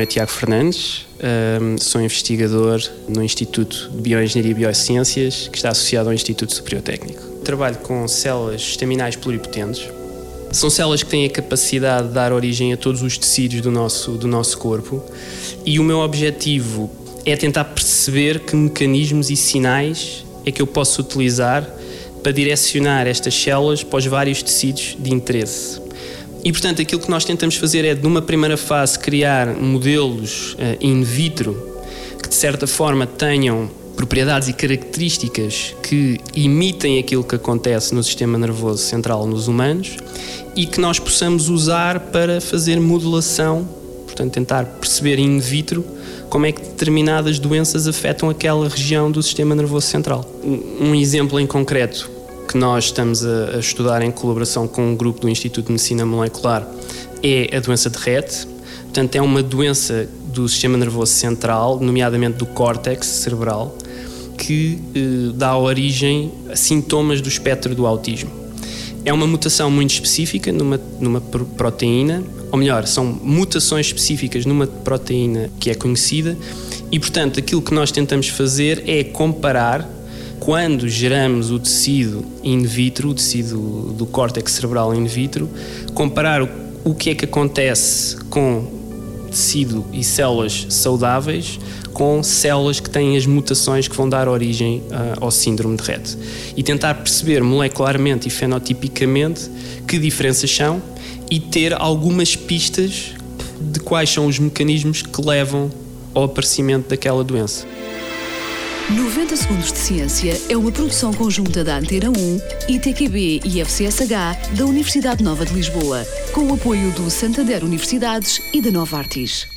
é Tiago Fernandes, sou investigador no Instituto de Bioengenharia e Biociências, que está associado ao Instituto Superior Técnico. Trabalho com células estaminais pluripotentes. São células que têm a capacidade de dar origem a todos os tecidos do nosso, do nosso corpo e o meu objetivo é tentar perceber que mecanismos e sinais é que eu posso utilizar para direcionar estas células para os vários tecidos de interesse. E, portanto, aquilo que nós tentamos fazer é, numa primeira fase, criar modelos uh, in vitro que, de certa forma, tenham propriedades e características que imitem aquilo que acontece no sistema nervoso central nos humanos e que nós possamos usar para fazer modelação, portanto, tentar perceber in vitro como é que determinadas doenças afetam aquela região do sistema nervoso central. Um exemplo em concreto que nós estamos a, a, estudar em colaboração com um grupo do Instituto de Medicina Molecular é a doença de Rett. Portanto, é uma doença do sistema nervoso central, nomeadamente do córtex cerebral, que eh, dá origem a sintomas do espectro do autismo. É uma mutação muito específica numa, numa proteína, ou melhor, são mutações específicas numa proteína que é conhecida, e portanto aquilo que nós tentamos fazer é comparar quando geramos o tecido in vitro, o tecido do córtex cerebral in vitro, comparar o, o que é que acontece com tecido e células saudáveis com células que têm as mutações que vão dar origem uh, ao síndrome de Rett e tentar perceber molecularmente e fenotipicamente que diferenças são e ter algumas pistas de quais são os mecanismos que levam ao aparecimento daquela doença. 90 Segundos de Ciência é uma produção conjunta da Antena 1, ITQB e FCSH da Universidade Nova de Lisboa, com o apoio do Santander Universidades e da Nova Artis.